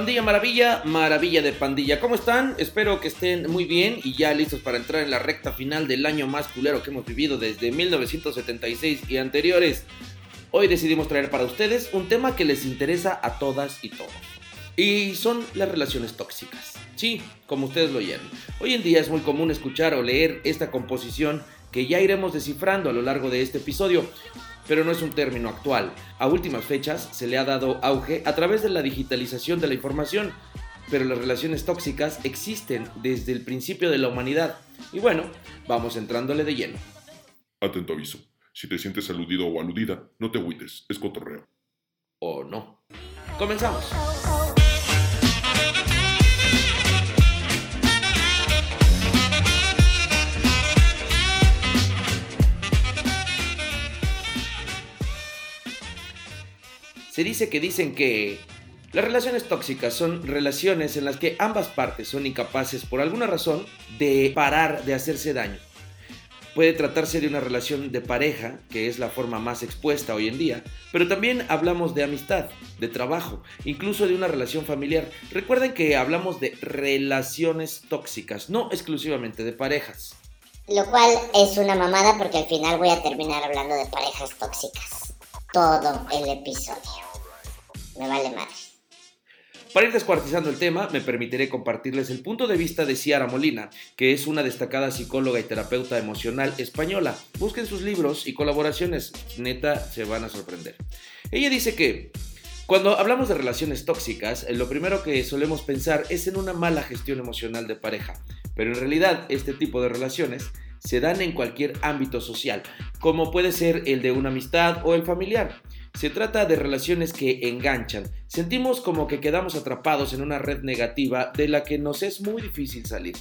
Pandilla Maravilla, Maravilla de Pandilla. ¿Cómo están? Espero que estén muy bien y ya listos para entrar en la recta final del año más culero que hemos vivido desde 1976 y anteriores. Hoy decidimos traer para ustedes un tema que les interesa a todas y todos. Y son las relaciones tóxicas. Sí, como ustedes lo oyen. Hoy en día es muy común escuchar o leer esta composición que ya iremos descifrando a lo largo de este episodio, pero no es un término actual. A últimas fechas se le ha dado auge a través de la digitalización de la información, pero las relaciones tóxicas existen desde el principio de la humanidad. Y bueno, vamos entrándole de lleno. Atento aviso. Si te sientes aludido o aludida, no te agüites, es cotorreo. ¿O no? Comenzamos. Se dice que dicen que las relaciones tóxicas son relaciones en las que ambas partes son incapaces por alguna razón de parar de hacerse daño. Puede tratarse de una relación de pareja, que es la forma más expuesta hoy en día, pero también hablamos de amistad, de trabajo, incluso de una relación familiar. Recuerden que hablamos de relaciones tóxicas, no exclusivamente de parejas. Lo cual es una mamada porque al final voy a terminar hablando de parejas tóxicas. Todo el episodio. Me vale. Para ir descuartizando el tema, me permitiré compartirles el punto de vista de Ciara Molina, que es una destacada psicóloga y terapeuta emocional española. Busquen sus libros y colaboraciones, neta, se van a sorprender. Ella dice que cuando hablamos de relaciones tóxicas, lo primero que solemos pensar es en una mala gestión emocional de pareja, pero en realidad este tipo de relaciones se dan en cualquier ámbito social, como puede ser el de una amistad o el familiar. Se trata de relaciones que enganchan. Sentimos como que quedamos atrapados en una red negativa de la que nos es muy difícil salir.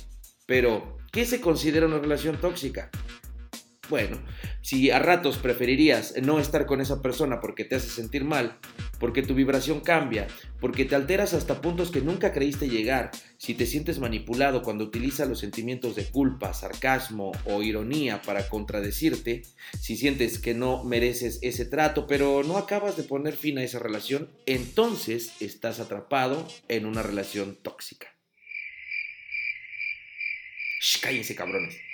Pero, ¿qué se considera una relación tóxica? Bueno, si a ratos preferirías no estar con esa persona porque te hace sentir mal, porque tu vibración cambia, porque te alteras hasta puntos que nunca creíste llegar, si te sientes manipulado cuando utiliza los sentimientos de culpa, sarcasmo o ironía para contradecirte, si sientes que no mereces ese trato pero no acabas de poner fin a esa relación, entonces estás atrapado en una relación tóxica. Shh, cállense cabrones.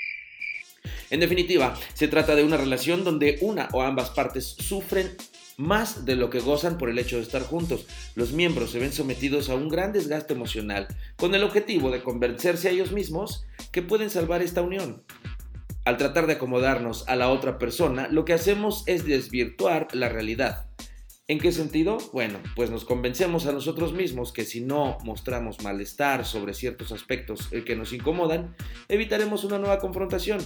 En definitiva, se trata de una relación donde una o ambas partes sufren más de lo que gozan por el hecho de estar juntos. Los miembros se ven sometidos a un gran desgaste emocional con el objetivo de convencerse a ellos mismos que pueden salvar esta unión. Al tratar de acomodarnos a la otra persona, lo que hacemos es desvirtuar la realidad. ¿En qué sentido? Bueno, pues nos convencemos a nosotros mismos que si no mostramos malestar sobre ciertos aspectos que nos incomodan, evitaremos una nueva confrontación.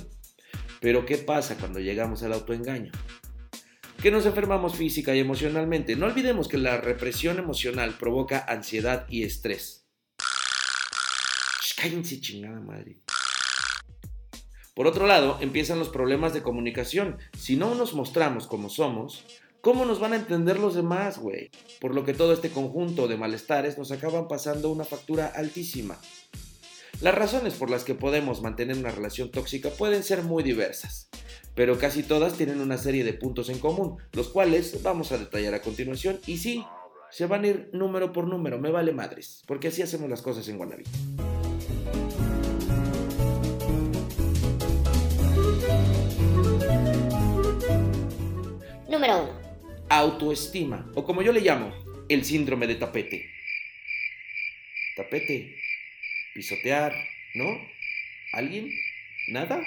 Pero ¿qué pasa cuando llegamos al autoengaño? Que nos enfermamos física y emocionalmente. No olvidemos que la represión emocional provoca ansiedad y estrés. cállense chingada madre. Por otro lado, empiezan los problemas de comunicación. Si no nos mostramos como somos, ¿cómo nos van a entender los demás, güey? Por lo que todo este conjunto de malestares nos acaban pasando una factura altísima. Las razones por las que podemos mantener una relación tóxica pueden ser muy diversas, pero casi todas tienen una serie de puntos en común, los cuales vamos a detallar a continuación y sí, se van a ir número por número, me vale madres, porque así hacemos las cosas en Guanabí. Número 1. Autoestima, o como yo le llamo, el síndrome de tapete. Tapete, pisotear, ¿no? ¿Alguien? ¿Nada?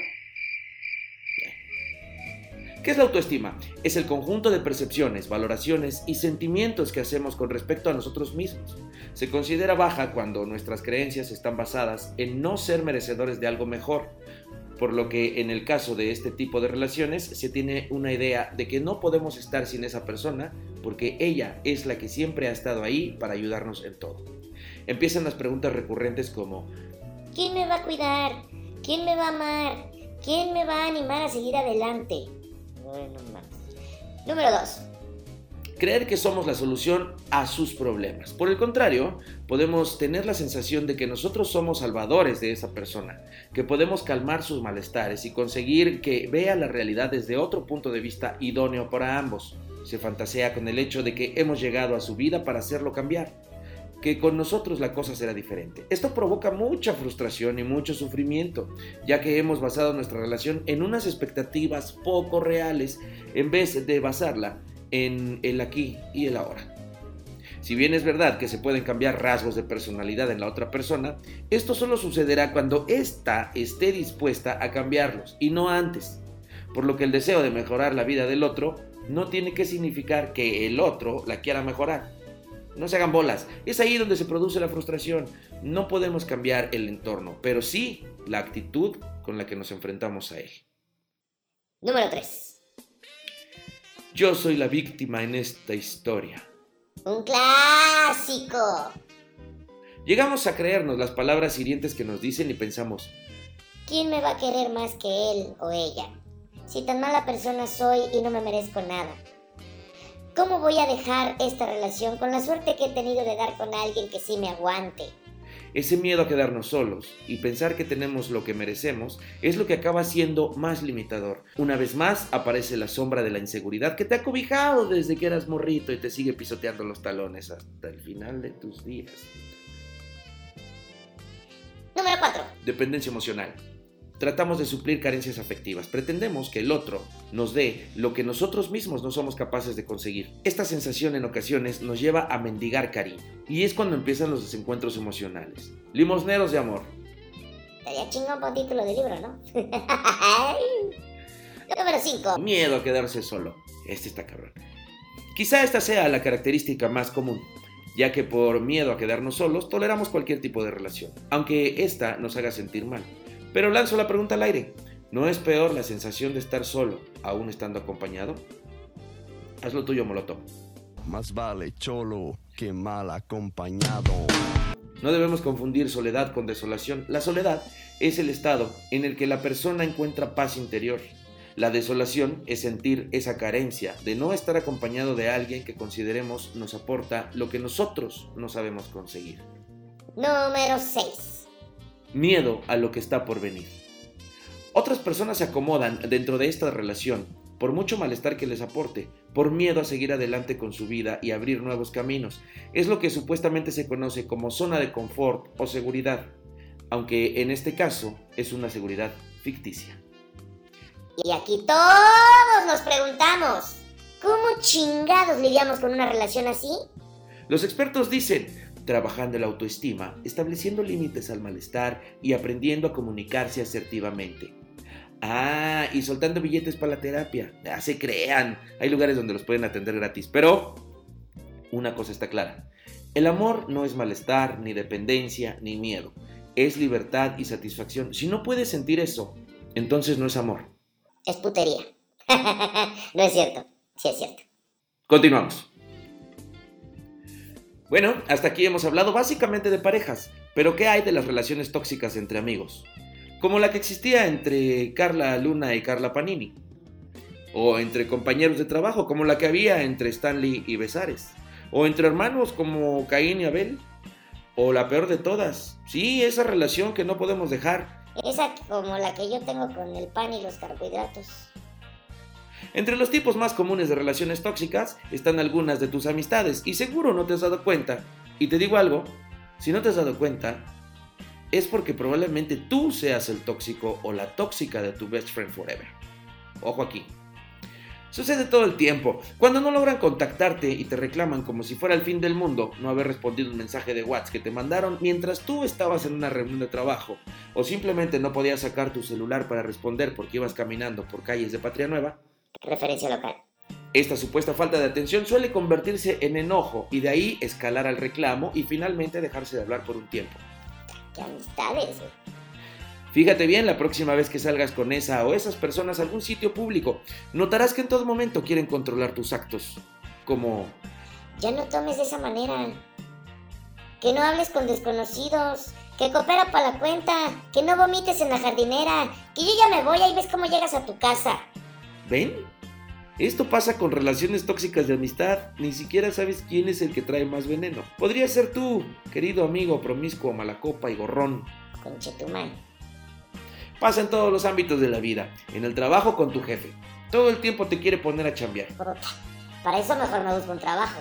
¿Qué es la autoestima? Es el conjunto de percepciones, valoraciones y sentimientos que hacemos con respecto a nosotros mismos. Se considera baja cuando nuestras creencias están basadas en no ser merecedores de algo mejor, por lo que en el caso de este tipo de relaciones se tiene una idea de que no podemos estar sin esa persona porque ella es la que siempre ha estado ahí para ayudarnos en todo. Empiezan las preguntas recurrentes como ¿Quién me va a cuidar? ¿Quién me va a amar? ¿Quién me va a animar a seguir adelante? Bueno. Número 2. Creer que somos la solución a sus problemas. Por el contrario, podemos tener la sensación de que nosotros somos salvadores de esa persona, que podemos calmar sus malestares y conseguir que vea la realidad desde otro punto de vista idóneo para ambos. Se fantasea con el hecho de que hemos llegado a su vida para hacerlo cambiar. Que con nosotros la cosa será diferente. Esto provoca mucha frustración y mucho sufrimiento, ya que hemos basado nuestra relación en unas expectativas poco reales en vez de basarla en el aquí y el ahora. Si bien es verdad que se pueden cambiar rasgos de personalidad en la otra persona, esto solo sucederá cuando ésta esté dispuesta a cambiarlos y no antes. Por lo que el deseo de mejorar la vida del otro no tiene que significar que el otro la quiera mejorar. No se hagan bolas, es ahí donde se produce la frustración. No podemos cambiar el entorno, pero sí la actitud con la que nos enfrentamos a él. Número 3. Yo soy la víctima en esta historia. Un clásico. Llegamos a creernos las palabras hirientes que nos dicen y pensamos, ¿quién me va a querer más que él o ella? Si tan mala persona soy y no me merezco nada. ¿Cómo voy a dejar esta relación con la suerte que he tenido de dar con alguien que sí me aguante? Ese miedo a quedarnos solos y pensar que tenemos lo que merecemos es lo que acaba siendo más limitador. Una vez más aparece la sombra de la inseguridad que te ha cobijado desde que eras morrito y te sigue pisoteando los talones hasta el final de tus días. Número 4. Dependencia emocional. Tratamos de suplir carencias afectivas. Pretendemos que el otro nos dé lo que nosotros mismos no somos capaces de conseguir. Esta sensación en ocasiones nos lleva a mendigar cariño. Y es cuando empiezan los desencuentros emocionales. Limosneros de amor. Estaría chingón por título de libro, ¿no? Número 5. Miedo a quedarse solo. Este está cabrón. Quizá esta sea la característica más común, ya que por miedo a quedarnos solos toleramos cualquier tipo de relación, aunque esta nos haga sentir mal. Pero lanzo la pregunta al aire. ¿No es peor la sensación de estar solo, aún estando acompañado? Haz lo tuyo, Molotov. Más vale cholo que mal acompañado. No debemos confundir soledad con desolación. La soledad es el estado en el que la persona encuentra paz interior. La desolación es sentir esa carencia de no estar acompañado de alguien que consideremos nos aporta lo que nosotros no sabemos conseguir. Número 6 miedo a lo que está por venir. Otras personas se acomodan dentro de esta relación por mucho malestar que les aporte, por miedo a seguir adelante con su vida y abrir nuevos caminos. Es lo que supuestamente se conoce como zona de confort o seguridad, aunque en este caso es una seguridad ficticia. Y aquí todos nos preguntamos, ¿cómo chingados lidiamos con una relación así? Los expertos dicen, trabajando la autoestima, estableciendo límites al malestar y aprendiendo a comunicarse asertivamente. Ah, y soltando billetes para la terapia. Ya se crean. Hay lugares donde los pueden atender gratis. Pero una cosa está clara. El amor no es malestar, ni dependencia, ni miedo. Es libertad y satisfacción. Si no puedes sentir eso, entonces no es amor. Es putería. no es cierto. Sí es cierto. Continuamos. Bueno, hasta aquí hemos hablado básicamente de parejas, pero ¿qué hay de las relaciones tóxicas entre amigos? Como la que existía entre Carla Luna y Carla Panini. O entre compañeros de trabajo, como la que había entre Stanley y Besares. O entre hermanos como Caín y Abel. O la peor de todas, sí, esa relación que no podemos dejar. Esa como la que yo tengo con el pan y los carbohidratos. Entre los tipos más comunes de relaciones tóxicas están algunas de tus amistades y seguro no te has dado cuenta. Y te digo algo, si no te has dado cuenta, es porque probablemente tú seas el tóxico o la tóxica de tu best friend forever. Ojo aquí. Sucede todo el tiempo. Cuando no logran contactarte y te reclaman como si fuera el fin del mundo no haber respondido un mensaje de WhatsApp que te mandaron mientras tú estabas en una reunión de trabajo, o simplemente no podías sacar tu celular para responder porque ibas caminando por calles de Patria Nueva, referencia local. Esta supuesta falta de atención suele convertirse en enojo y de ahí escalar al reclamo y finalmente dejarse de hablar por un tiempo. ¡Qué amistades! Fíjate bien la próxima vez que salgas con esa o esas personas a algún sitio público. Notarás que en todo momento quieren controlar tus actos. Como... Ya no tomes de esa manera. Que no hables con desconocidos. Que coopera para la cuenta. Que no vomites en la jardinera. Que yo ya me voy, ahí ves cómo llegas a tu casa. ¿Ven? Esto pasa con relaciones tóxicas de amistad. Ni siquiera sabes quién es el que trae más veneno. Podría ser tú, querido amigo promiscuo, malacopa y gorrón. Conchetumán. Pasa en todos los ámbitos de la vida. En el trabajo con tu jefe. Todo el tiempo te quiere poner a chambear. Para eso mejor me busco un trabajo.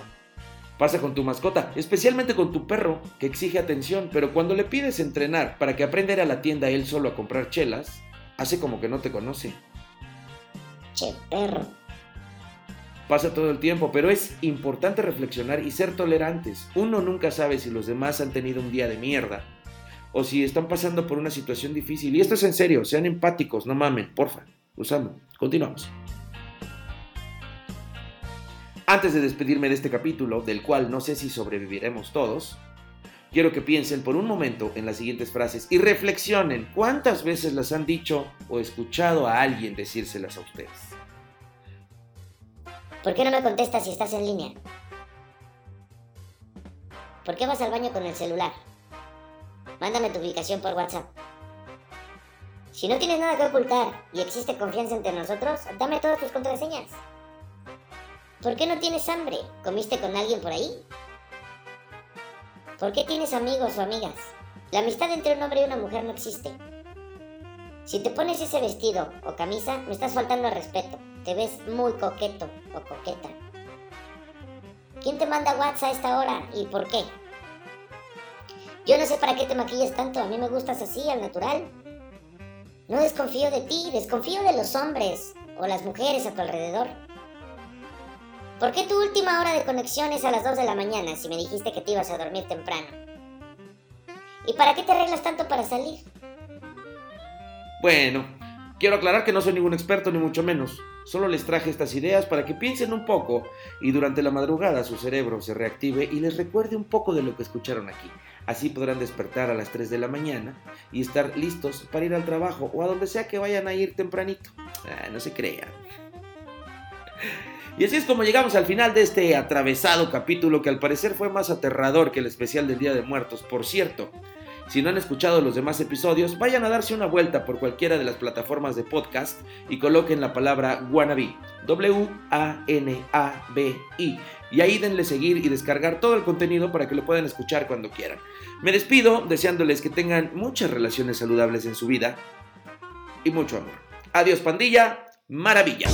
Pasa con tu mascota, especialmente con tu perro, que exige atención, pero cuando le pides entrenar para que aprenda a ir a la tienda él solo a comprar chelas, hace como que no te conoce. Che. Pasa todo el tiempo, pero es importante reflexionar y ser tolerantes. Uno nunca sabe si los demás han tenido un día de mierda o si están pasando por una situación difícil. Y esto es en serio, sean empáticos, no mamen, porfa. Usamos. Continuamos. Antes de despedirme de este capítulo, del cual no sé si sobreviviremos todos, quiero que piensen por un momento en las siguientes frases y reflexionen cuántas veces las han dicho o escuchado a alguien decírselas a ustedes. ¿Por qué no me contestas si estás en línea? ¿Por qué vas al baño con el celular? Mándame tu ubicación por WhatsApp. Si no tienes nada que ocultar y existe confianza entre nosotros, dame todas tus contraseñas. ¿Por qué no tienes hambre? ¿Comiste con alguien por ahí? ¿Por qué tienes amigos o amigas? La amistad entre un hombre y una mujer no existe. Si te pones ese vestido o camisa, me estás faltando al respeto. Te ves muy coqueto o coqueta. ¿Quién te manda WhatsApp a esta hora y por qué? Yo no sé para qué te maquillas tanto, a mí me gustas así, al natural. No desconfío de ti, desconfío de los hombres o las mujeres a tu alrededor. ¿Por qué tu última hora de conexión es a las 2 de la mañana si me dijiste que te ibas a dormir temprano? ¿Y para qué te arreglas tanto para salir? Bueno, quiero aclarar que no soy ningún experto ni mucho menos. Solo les traje estas ideas para que piensen un poco y durante la madrugada su cerebro se reactive y les recuerde un poco de lo que escucharon aquí. Así podrán despertar a las 3 de la mañana y estar listos para ir al trabajo o a donde sea que vayan a ir tempranito. Ah, no se crean. Y así es como llegamos al final de este atravesado capítulo que al parecer fue más aterrador que el especial del Día de Muertos. Por cierto, si no han escuchado los demás episodios, vayan a darse una vuelta por cualquiera de las plataformas de podcast y coloquen la palabra Wannabe, W-A-N-A-B-I, y ahí denle seguir y descargar todo el contenido para que lo puedan escuchar cuando quieran. Me despido deseándoles que tengan muchas relaciones saludables en su vida y mucho amor. Adiós pandilla, maravilla.